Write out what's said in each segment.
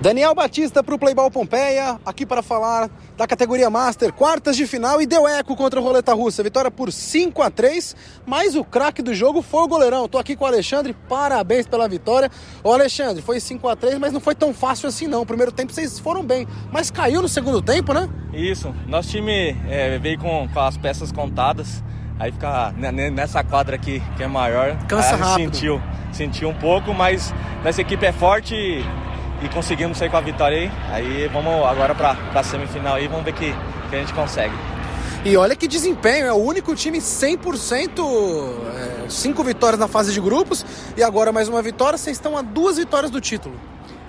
Daniel Batista para o Playball Pompeia, aqui para falar da categoria Master, quartas de final e deu eco contra o Roleta Russa. Vitória por 5 a 3 mas o craque do jogo foi o goleirão. Estou aqui com o Alexandre, parabéns pela vitória. Ô Alexandre, foi 5 a 3 mas não foi tão fácil assim não. O primeiro tempo vocês foram bem, mas caiu no segundo tempo, né? Isso, nosso time é, veio com, com as peças contadas. Aí fica nessa quadra aqui que é maior. Cansa rápido. Sentiu, sentiu um pouco, mas nossa equipe é forte e conseguimos sair com a vitória aí. Aí vamos agora para a semifinal aí, vamos ver que, que a gente consegue. E olha que desempenho, é o único time 100%, é, cinco vitórias na fase de grupos e agora mais uma vitória, vocês estão a duas vitórias do título.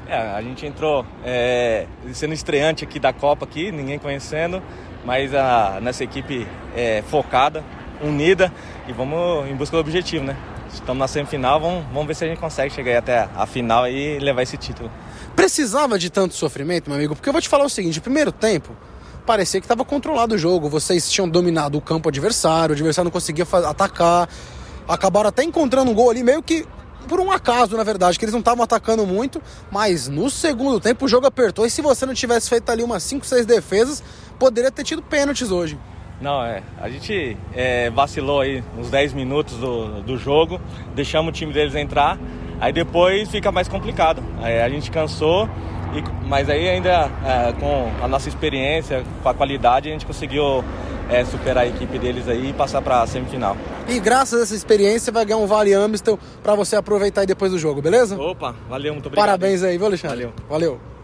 É, a gente entrou é, sendo estreante aqui da Copa, aqui, ninguém conhecendo, mas a nossa equipe é focada, unida e vamos em busca do objetivo, né? Estamos na semifinal, vamos, vamos ver se a gente consegue chegar até a final e levar esse título. Precisava de tanto sofrimento, meu amigo? Porque eu vou te falar o seguinte: primeiro tempo, parecia que estava controlado o jogo. Vocês tinham dominado o campo adversário, o adversário não conseguia atacar. Acabaram até encontrando um gol ali, meio que por um acaso, na verdade, que eles não estavam atacando muito, mas no segundo tempo o jogo apertou e se você não tivesse feito ali umas 5, 6 defesas, poderia ter tido pênaltis hoje. Não, é. A gente é, vacilou aí uns 10 minutos do, do jogo, deixamos o time deles entrar, aí depois fica mais complicado. Aí a gente cansou, e, mas aí ainda é, com a nossa experiência, com a qualidade, a gente conseguiu é, superar a equipe deles aí e passar para a semifinal. E graças a essa experiência vai ganhar um Vale Amistel para você aproveitar aí depois do jogo, beleza? Opa, valeu, muito obrigado. Parabéns aí, viu, Alexandre? Valeu. Valeu.